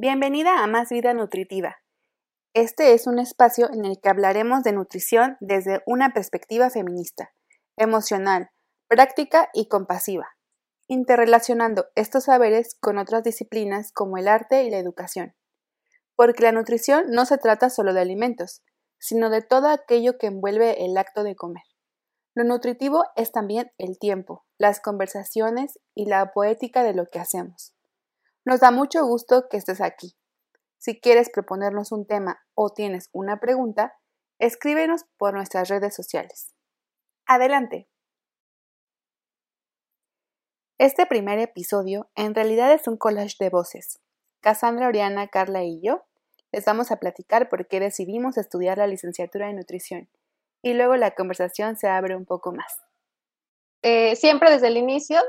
Bienvenida a Más Vida Nutritiva. Este es un espacio en el que hablaremos de nutrición desde una perspectiva feminista, emocional, práctica y compasiva, interrelacionando estos saberes con otras disciplinas como el arte y la educación. Porque la nutrición no se trata solo de alimentos, sino de todo aquello que envuelve el acto de comer. Lo nutritivo es también el tiempo, las conversaciones y la poética de lo que hacemos. Nos da mucho gusto que estés aquí. Si quieres proponernos un tema o tienes una pregunta, escríbenos por nuestras redes sociales. Adelante. Este primer episodio en realidad es un collage de voces. Cassandra, Oriana, Carla y yo les vamos a platicar por qué decidimos estudiar la licenciatura en nutrición y luego la conversación se abre un poco más. Eh, siempre desde el inicio,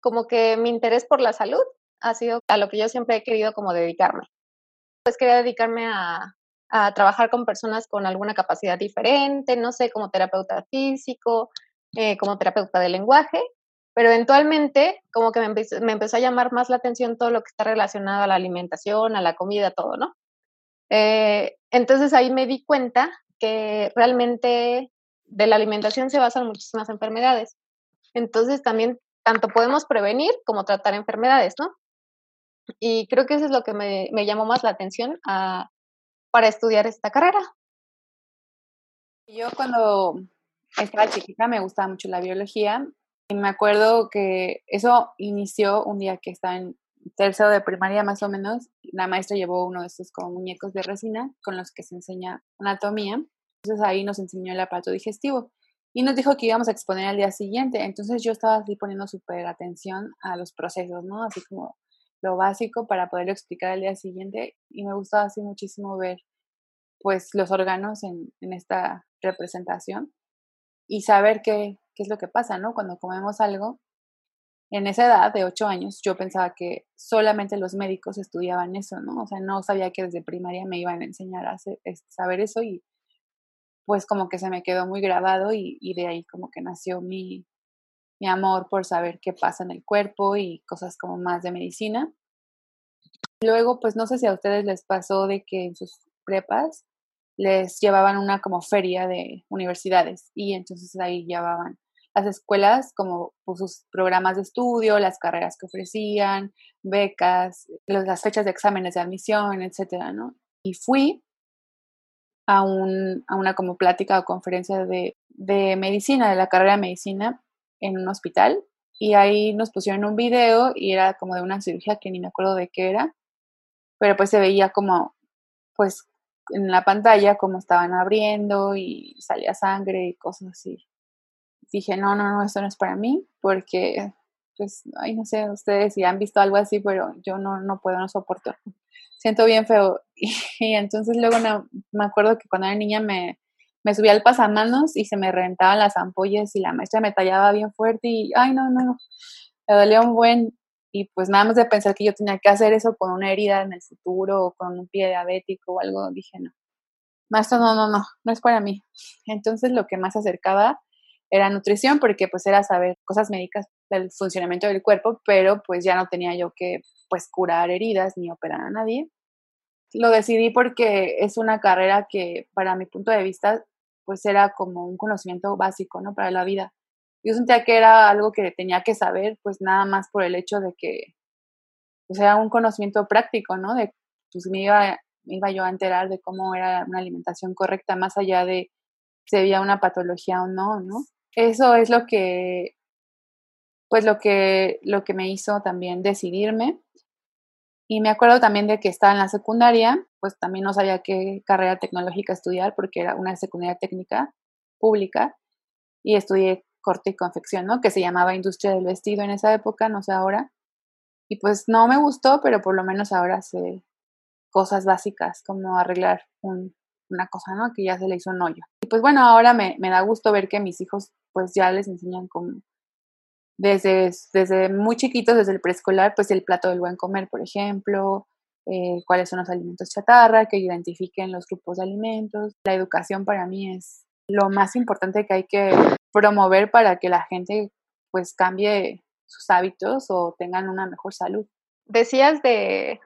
como que mi interés por la salud ha sido a lo que yo siempre he querido como dedicarme. Pues quería dedicarme a, trabajar con personas con alguna capacidad diferente, no sé, como terapeuta físico, eh, como terapeuta de lenguaje, pero eventualmente como que me me empezó, a llamar más la atención todo lo que está relacionado a la alimentación, a la comida, todo, ¿no? Eh, entonces ahí me di cuenta que realmente de la alimentación se basan muchísimas enfermedades. Entonces también tanto podemos prevenir como tratar enfermedades, ¿no? Y creo que eso es lo que me, me llamó más la atención a, para estudiar esta carrera. Yo cuando estaba chiquita me gustaba mucho la biología y me acuerdo que eso inició un día que estaba en tercero de primaria más o menos, la maestra llevó uno de estos como muñecos de resina con los que se enseña anatomía. Entonces ahí nos enseñó el aparato digestivo y nos dijo que íbamos a exponer al día siguiente. Entonces yo estaba así poniendo súper atención a los procesos, ¿no? Así como lo básico para poderlo explicar al día siguiente y me gustaba así muchísimo ver pues los órganos en, esta representación y saber qué, qué es lo que pasa, ¿no? Cuando comemos algo, en esa edad de ocho años yo pensaba que solamente los médicos estudiaban eso, ¿no? O sea, no sabía que desde primaria me iban a enseñar a saber eso y pues como que se me quedó muy grabado y, de ahí como que nació mi, mi amor por saber qué pasa en el cuerpo y cosas como más de medicina. Luego, pues no sé si a ustedes les pasó de que en sus prepas les llevaban una como feria de universidades y entonces ahí llevaban las escuelas como pues, sus programas de estudio, las carreras que ofrecían, becas, las fechas de exámenes de admisión, etcétera, ¿no? Y fui a, un, a una como plática o conferencia de, de medicina, de la carrera de medicina en un hospital y ahí nos pusieron un video y era como de una cirugía que ni me acuerdo de qué era, pero pues se veía como, pues en la pantalla como estaban abriendo y salía sangre y cosas así dije, no, no, no, esto no es para mí, porque, pues, ay, no sé, ustedes si han visto algo así, pero yo no, no puedo, no soporto. Siento bien feo. Y, entonces luego me acuerdo que cuando era niña me, me subía al pasamanos y se me reventaban las ampollas y la maestra me tallaba bien fuerte y, ay, no, no, me dolía un buen. Y pues nada más de pensar que yo tenía que hacer eso con una herida en el futuro o con un pie diabético o algo, dije, no, maestro, no, no, no, no es para mí. Entonces lo que más acercaba era nutrición porque pues era saber cosas médicas del funcionamiento del cuerpo, pero pues ya no tenía yo que pues curar heridas ni operar a nadie. Lo decidí porque es una carrera que para mi punto de vista pues era como un conocimiento básico, ¿no? Para la vida. Yo sentía que era algo que tenía que saber pues nada más por el hecho de que pues era un conocimiento práctico, ¿no? De pues me iba, me iba yo a enterar de cómo era una alimentación correcta más allá de si había una patología o no, ¿no? eso es lo que, pues lo que, lo que me hizo también decidirme. Y me acuerdo también de que estaba en la secundaria, pues también no sabía qué carrera tecnológica estudiar porque era una secundaria técnica pública y estudié corte y confección, ¿no? Que se llamaba industria del vestido en esa época, no sé ahora. Y pues no me gustó, pero por lo menos ahora sé cosas básicas como arreglar un, una cosa, ¿no? Que ya se le hizo un hoyo. Y pues bueno, ahora me, me da gusto ver que mis hijos pues ya les enseñan como desde, desde muy chiquitos, desde el preescolar, pues el plato del buen comer, por ejemplo, eh, cuáles son los alimentos chatarra, que identifiquen los grupos de alimentos. La educación para mí es lo más importante que hay que promover para que la gente pues cambie sus hábitos o tengan una mejor salud. Decías de,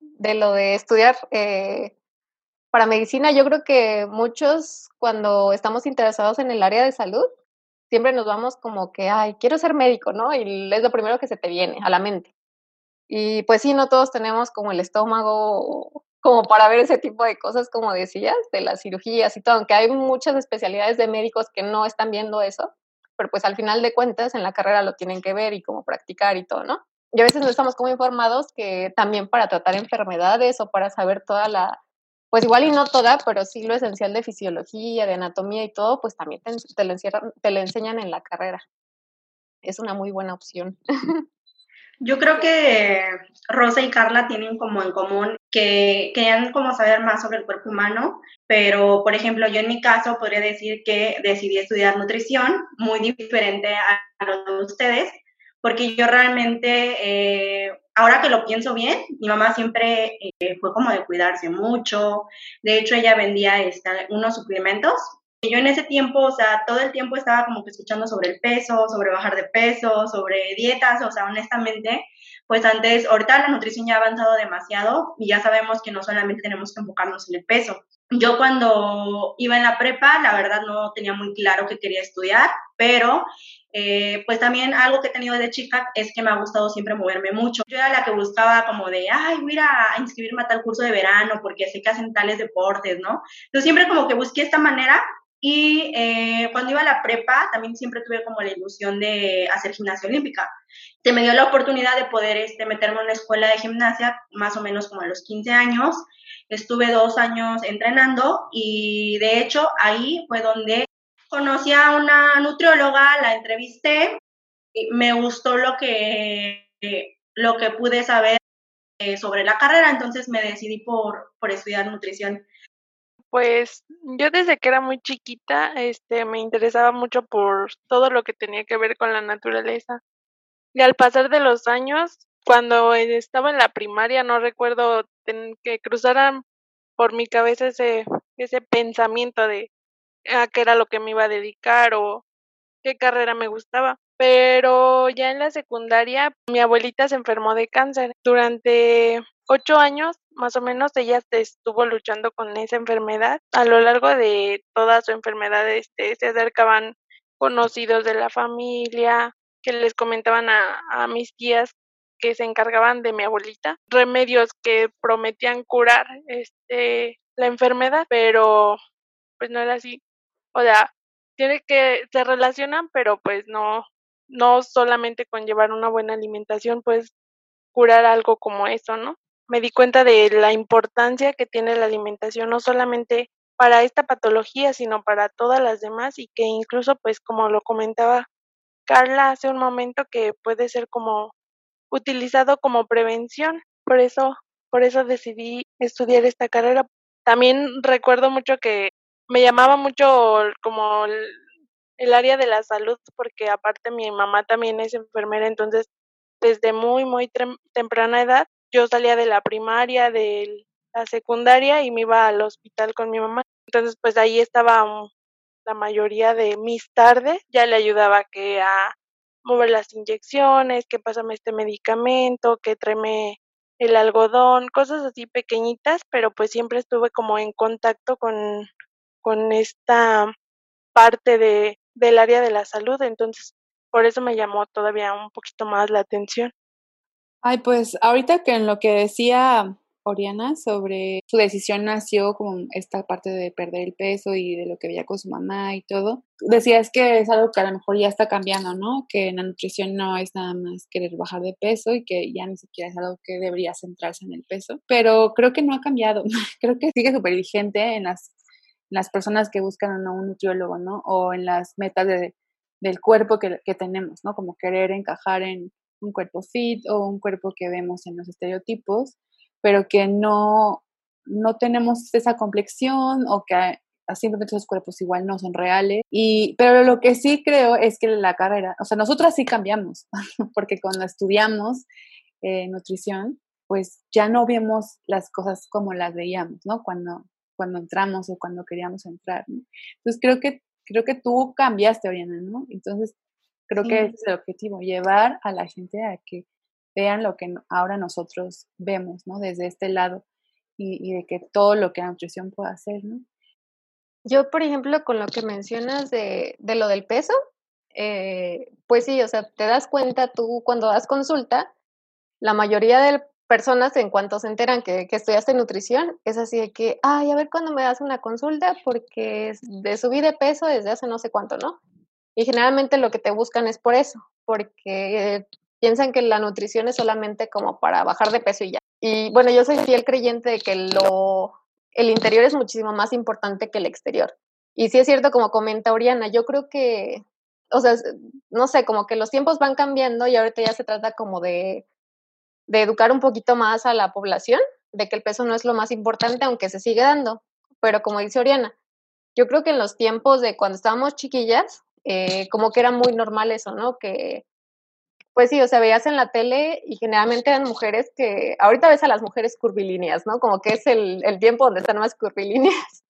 de lo de estudiar eh, para medicina, yo creo que muchos cuando estamos interesados en el área de salud, siempre nos vamos como que, ay, quiero ser médico, ¿no? Y es lo primero que se te viene a la mente. Y pues sí, no todos tenemos como el estómago como para ver ese tipo de cosas, como decías, de las cirugías y todo, aunque hay muchas especialidades de médicos que no están viendo eso, pero pues al final de cuentas en la carrera lo tienen que ver y como practicar y todo, ¿no? Y a veces no estamos como informados que también para tratar enfermedades o para saber toda la, pues igual y no toda, pero sí lo esencial de fisiología, de anatomía y todo, pues también te, te lo, te lo enseñan en la carrera. Es una muy buena opción. Yo creo que Rosa y Carla tienen como en común que querían como saber más sobre el cuerpo humano, pero por ejemplo yo en mi caso podría decir que decidí estudiar nutrición, muy diferente a lo de ustedes, porque yo realmente, eh, ahora que lo pienso bien, mi mamá siempre eh, fue como de cuidarse mucho, de hecho ella vendía este, unos suplementos yo en ese tiempo, o sea, todo el tiempo estaba como que escuchando sobre el peso, sobre bajar de peso, sobre dietas, o sea, honestamente, pues antes, ahorita la nutrición ya ha avanzado demasiado y ya sabemos que no solamente tenemos que enfocarnos en el peso. Yo cuando iba en la prepa, la verdad no tenía muy claro que quería estudiar, pero eh, pues también algo que he tenido de chica es que me ha gustado siempre moverme mucho. Yo era la que buscaba como de, ay, voy a ir a inscribirme a tal curso de verano porque sé que hacen tales deportes, ¿no? Entonces siempre como que busqué esta manera y eh, cuando iba a la prepa, también siempre tuve como la ilusión de hacer gimnasia olímpica. Se me dio la oportunidad de poder este, meterme en una escuela de gimnasia, más o menos como a los 15 años. Estuve dos años entrenando y de hecho ahí fue donde conocí a una nutrióloga, la entrevisté, y me gustó lo que, lo que pude saber eh, sobre la carrera, entonces me decidí por, por estudiar nutrición. Pues yo desde que era muy chiquita, este, me interesaba mucho por todo lo que tenía que ver con la naturaleza. Y al pasar de los años, cuando estaba en la primaria, no recuerdo que cruzaran por mi cabeza ese, ese pensamiento de a qué era lo que me iba a dedicar o qué carrera me gustaba. Pero ya en la secundaria, mi abuelita se enfermó de cáncer. Durante ocho años, más o menos, ella estuvo luchando con esa enfermedad. A lo largo de toda su enfermedad, este, se acercaban conocidos de la familia, que les comentaban a, a mis tías que se encargaban de mi abuelita, remedios que prometían curar este la enfermedad, pero pues no era así. O sea, tiene que se relacionan, pero pues no no solamente con llevar una buena alimentación pues curar algo como eso, ¿no? Me di cuenta de la importancia que tiene la alimentación no solamente para esta patología, sino para todas las demás y que incluso pues como lo comentaba Carla hace un momento que puede ser como utilizado como prevención. Por eso por eso decidí estudiar esta carrera. También recuerdo mucho que me llamaba mucho como el área de la salud porque aparte mi mamá también es enfermera, entonces desde muy, muy temprana edad yo salía de la primaria, de la secundaria y me iba al hospital con mi mamá. Entonces pues ahí estaba la mayoría de mis tardes, ya le ayudaba que a mover las inyecciones, que pásame este medicamento, que tráeme el algodón, cosas así pequeñitas, pero pues siempre estuve como en contacto con, con esta parte de, del área de la salud, entonces por eso me llamó todavía un poquito más la atención. Ay, pues ahorita que en lo que decía Oriana sobre su decisión nació como esta parte de perder el peso y de lo que veía con su mamá y todo. Decías que es algo que a lo mejor ya está cambiando, ¿no? Que en la nutrición no es nada más querer bajar de peso y que ya ni siquiera es algo que debería centrarse en el peso. Pero creo que no ha cambiado. creo que sigue súper vigente en las las personas que buscan a un nutriólogo, ¿no? O en las metas de, del cuerpo que, que, tenemos, ¿no? Como querer encajar en un cuerpo fit o un cuerpo que vemos en los estereotipos, pero que no, no tenemos esa complexión o que simplemente esos cuerpos igual no son reales. Y, pero lo que sí creo es que la carrera, o sea, nosotras sí cambiamos, porque cuando estudiamos eh, nutrición, pues ya no vemos las cosas como las veíamos, ¿no? Cuando, cuando entramos o cuando queríamos entrar. ¿no? Entonces creo que, creo que tú cambiaste, Oriana, ¿no? Entonces creo que ese es el objetivo, llevar a la gente a que vean lo que ahora nosotros vemos, ¿no? Desde este lado y, de que todo lo que la nutrición puede hacer, ¿no? Yo, por ejemplo, con lo que mencionas de, de lo del peso, eh, pues sí, o sea, te das cuenta tú cuando das consulta, la mayoría de personas en cuanto se enteran que, que estudiaste nutrición, es así de que, ay, a ver cuándo me das una consulta porque de subir de peso desde hace no sé cuánto, ¿no? Y generalmente lo que te buscan es por eso, porque piensan que la nutrición es solamente como para bajar de peso y ya. Y bueno, yo soy fiel creyente de que lo, el interior es muchísimo más importante que el exterior. Y sí es cierto, como comenta Oriana, yo creo que, o sea, no sé, como que los tiempos van cambiando y ahorita ya se trata como de, de educar un poquito más a la población, de que el peso no es lo más importante, aunque se sigue dando. Pero como dice Oriana, yo creo que en los tiempos de cuando estábamos chiquillas, eh, como que era muy normal eso, ¿no? Que, pues sí, o sea, veías en la tele y generalmente eran mujeres que, ahorita ves a las mujeres curvilíneas, ¿no? Como que es el, el tiempo donde están más curvilíneas.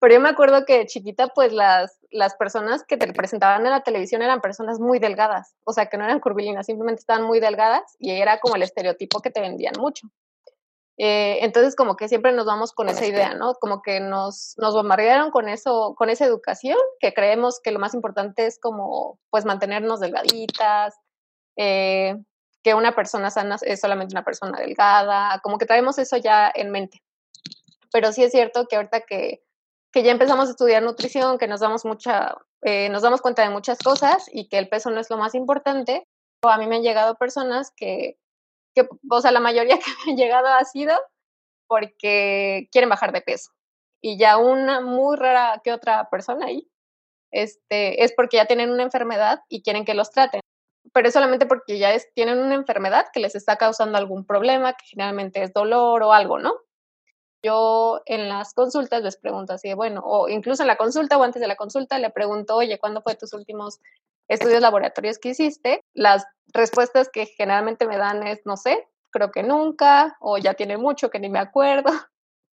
Pero yo me acuerdo que chiquita, pues las, las personas que te presentaban en la televisión eran personas muy delgadas, o sea, que no eran curvilíneas, simplemente estaban muy delgadas y era como el estereotipo que te vendían mucho. Eh, entonces, como que siempre nos vamos con esa idea, ¿no? Como que nos, nos bombardearon con eso, con esa educación, que creemos que lo más importante es como, pues, mantenernos delgaditas, eh, que una persona sana es solamente una persona delgada, como que traemos eso ya en mente. Pero sí es cierto que ahorita que, que ya empezamos a estudiar nutrición, que nos damos mucha, eh, nos damos cuenta de muchas cosas y que el peso no es lo más importante, a mí me han llegado personas que, que o sea, la mayoría que me han llegado ha sido porque quieren bajar de peso. Y ya una muy rara que otra persona ahí, este, es porque ya tienen una enfermedad y quieren que los traten pero es solamente porque ya es, tienen una enfermedad que les está causando algún problema, que generalmente es dolor o algo, ¿no? Yo en las consultas les pregunto así, bueno, o incluso en la consulta o antes de la consulta le pregunto, oye, ¿cuándo fue tus últimos estudios laboratorios que hiciste? Las respuestas que generalmente me dan es, no sé, creo que nunca, o ya tiene mucho que ni me acuerdo.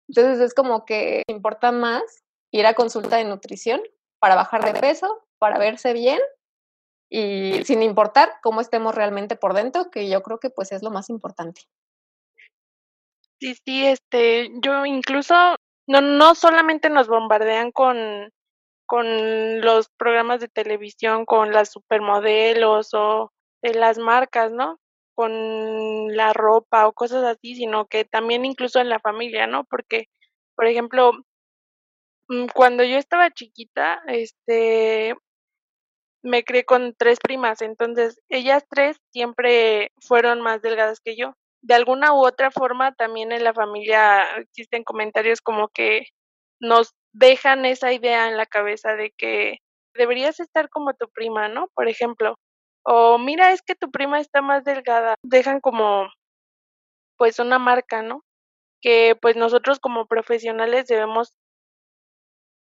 Entonces es como que importa más ir a consulta de nutrición para bajar de peso, para verse bien y sin importar cómo estemos realmente por dentro, que yo creo que pues es lo más importante. Sí, sí, este, yo incluso no, no solamente nos bombardean con, con los programas de televisión, con las supermodelos o de las marcas, ¿no? Con la ropa o cosas así, sino que también incluso en la familia, ¿no? Porque, por ejemplo, mm, cuando yo estaba chiquita, este, me crié con tres primas, entonces ellas tres siempre fueron más delgadas que yo. De alguna u otra forma, también en la familia existen comentarios como que nos dejan esa idea en la cabeza de que deberías estar como tu prima, ¿no? Por ejemplo, o mira, es que tu prima está más delgada. Dejan como, pues, una marca, ¿no? Que pues nosotros como profesionales debemos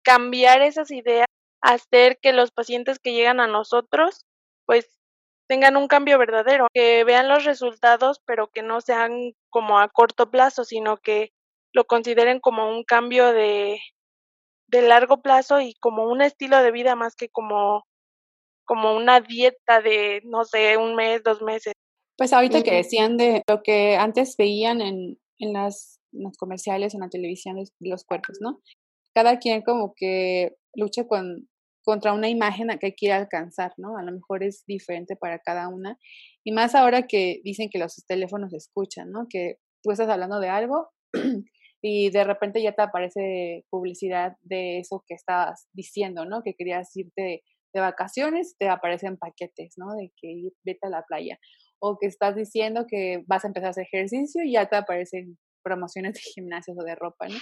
cambiar esas ideas hacer que los pacientes que llegan a nosotros, pues tengan un cambio verdadero, que vean los resultados, pero que no sean como a corto plazo, sino que lo consideren como un cambio de, de largo plazo y como un estilo de vida más que como, como una dieta de, no sé, un mes, dos meses. Pues ahorita que decían de lo que antes veían en, en, las, en los comerciales, en la televisión, los cuerpos, ¿no? Cada quien como que lucha con contra una imagen que quiere alcanzar, ¿no? A lo mejor es diferente para cada una. Y más ahora que dicen que los teléfonos escuchan, ¿no? Que tú estás hablando de algo y de repente ya te aparece publicidad de eso que estabas diciendo, ¿no? Que querías irte de, vacaciones, te aparecen paquetes, ¿no? De que vete a la playa. O que estás diciendo que vas a empezar a hacer ejercicio y ya te aparecen promociones de gimnasios o de ropa, ¿no?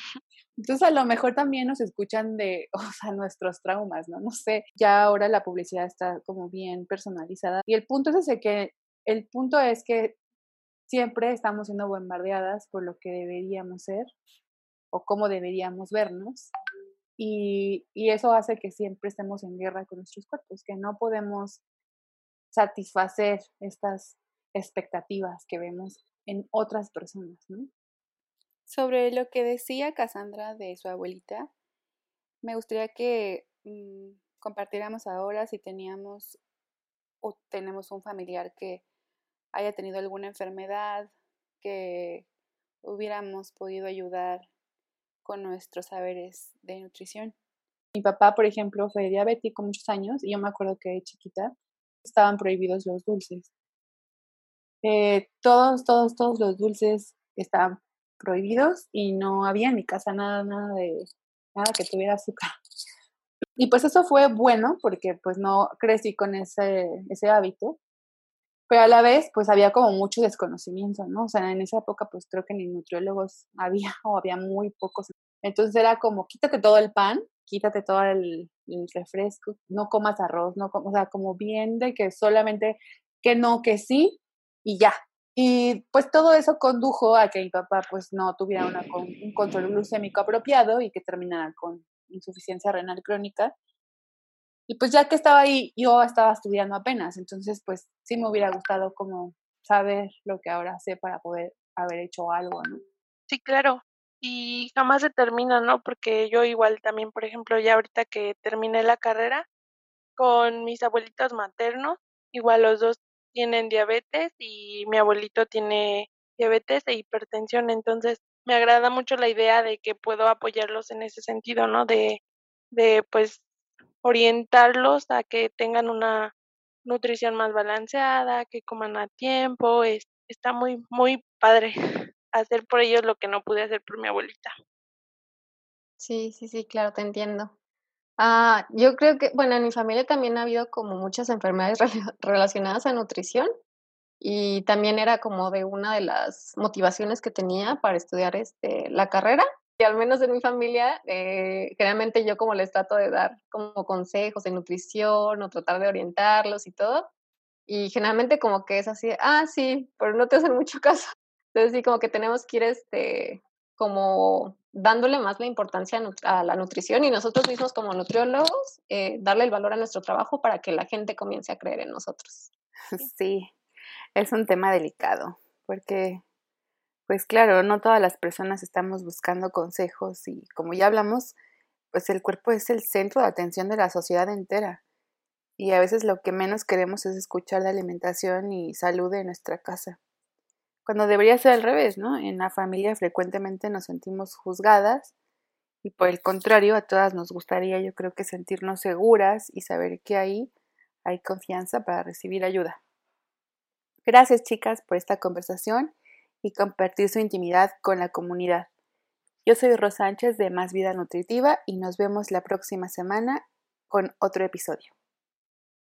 Entonces a lo mejor también nos escuchan de, o sea, nuestros traumas, ¿no? No sé, ya ahora la publicidad está como bien personalizada y el punto es ese que, el punto es que siempre estamos siendo bombardeadas por lo que deberíamos ser o cómo deberíamos vernos y, y eso hace que siempre estemos en guerra con nuestros cuerpos, que no podemos satisfacer estas expectativas que vemos en otras personas. Sobre lo que decía Cassandra de su abuelita, me gustaría que mm, compartiéramos ahora si teníamos o tenemos un familiar que haya tenido alguna enfermedad que hubiéramos podido ayudar con nuestros saberes de nutrición. Mi papá, por ejemplo, fue diabético muchos años y yo me acuerdo que de chiquita estaban prohibidos los dulces. Eh, todos, todos, todos los dulces estaban prohibidos y no había en mi casa nada, nada de nada que tuviera azúcar. Y pues eso fue bueno porque pues no crecí con ese, ese hábito, pero a la vez pues había como mucho desconocimiento, ¿no? O sea, en esa época pues creo que ni nutriólogos había o había muy pocos. Entonces era como quítate todo el pan, quítate todo el, refresco, no comas arroz, no o sea, como bien de que solamente que no, que sí y ya. Y pues todo eso condujo a que mi papá pues no tuviera una, un control glucémico apropiado y que terminara con insuficiencia renal crónica. Y pues ya que estaba ahí, yo estaba estudiando apenas, entonces pues sí me hubiera gustado como saber lo que ahora sé para poder haber hecho algo, ¿no? Sí, claro. Y jamás se termina, ¿no? Porque yo igual también, por ejemplo, ya ahorita que terminé la carrera con mis abuelitos maternos, igual los dos tienen diabetes y mi abuelito tiene diabetes e hipertensión, entonces me agrada mucho la idea de que puedo apoyarlos en ese sentido, ¿no? De, de pues orientarlos a que tengan una nutrición más balanceada, que coman a tiempo, es, está muy, muy padre hacer por ellos lo que no pude hacer por mi abuelita. Sí, sí, sí, claro, te entiendo. Ah, yo creo que, bueno, en mi familia también ha habido como muchas enfermedades relacionadas a nutrición y también era como de una de las motivaciones que tenía para estudiar este, la carrera. Y al menos en mi familia, eh, generalmente yo como les trato de dar como consejos de nutrición o tratar de orientarlos y todo. Y generalmente como que es así, ah, sí, pero no te hacen mucho caso. Entonces sí, como que tenemos que ir este, como dándole más la importancia a la nutrición y nosotros mismos como nutriólogos, eh, darle el valor a nuestro trabajo para que la gente comience a creer en nosotros. Sí, es un tema delicado, porque, pues claro, no todas las personas estamos buscando consejos y como ya hablamos, pues el cuerpo es el centro de atención de la sociedad entera. Y a veces lo que menos queremos es escuchar de alimentación y salud en nuestra casa cuando debería ser al revés, ¿no? En la familia frecuentemente nos sentimos juzgadas y por el contrario, a todas nos gustaría, yo creo que sentirnos seguras y saber que ahí hay confianza para recibir ayuda. Gracias chicas por esta conversación y compartir su intimidad con la comunidad. Yo soy Rosánchez de Más Vida Nutritiva y nos vemos la próxima semana con otro episodio.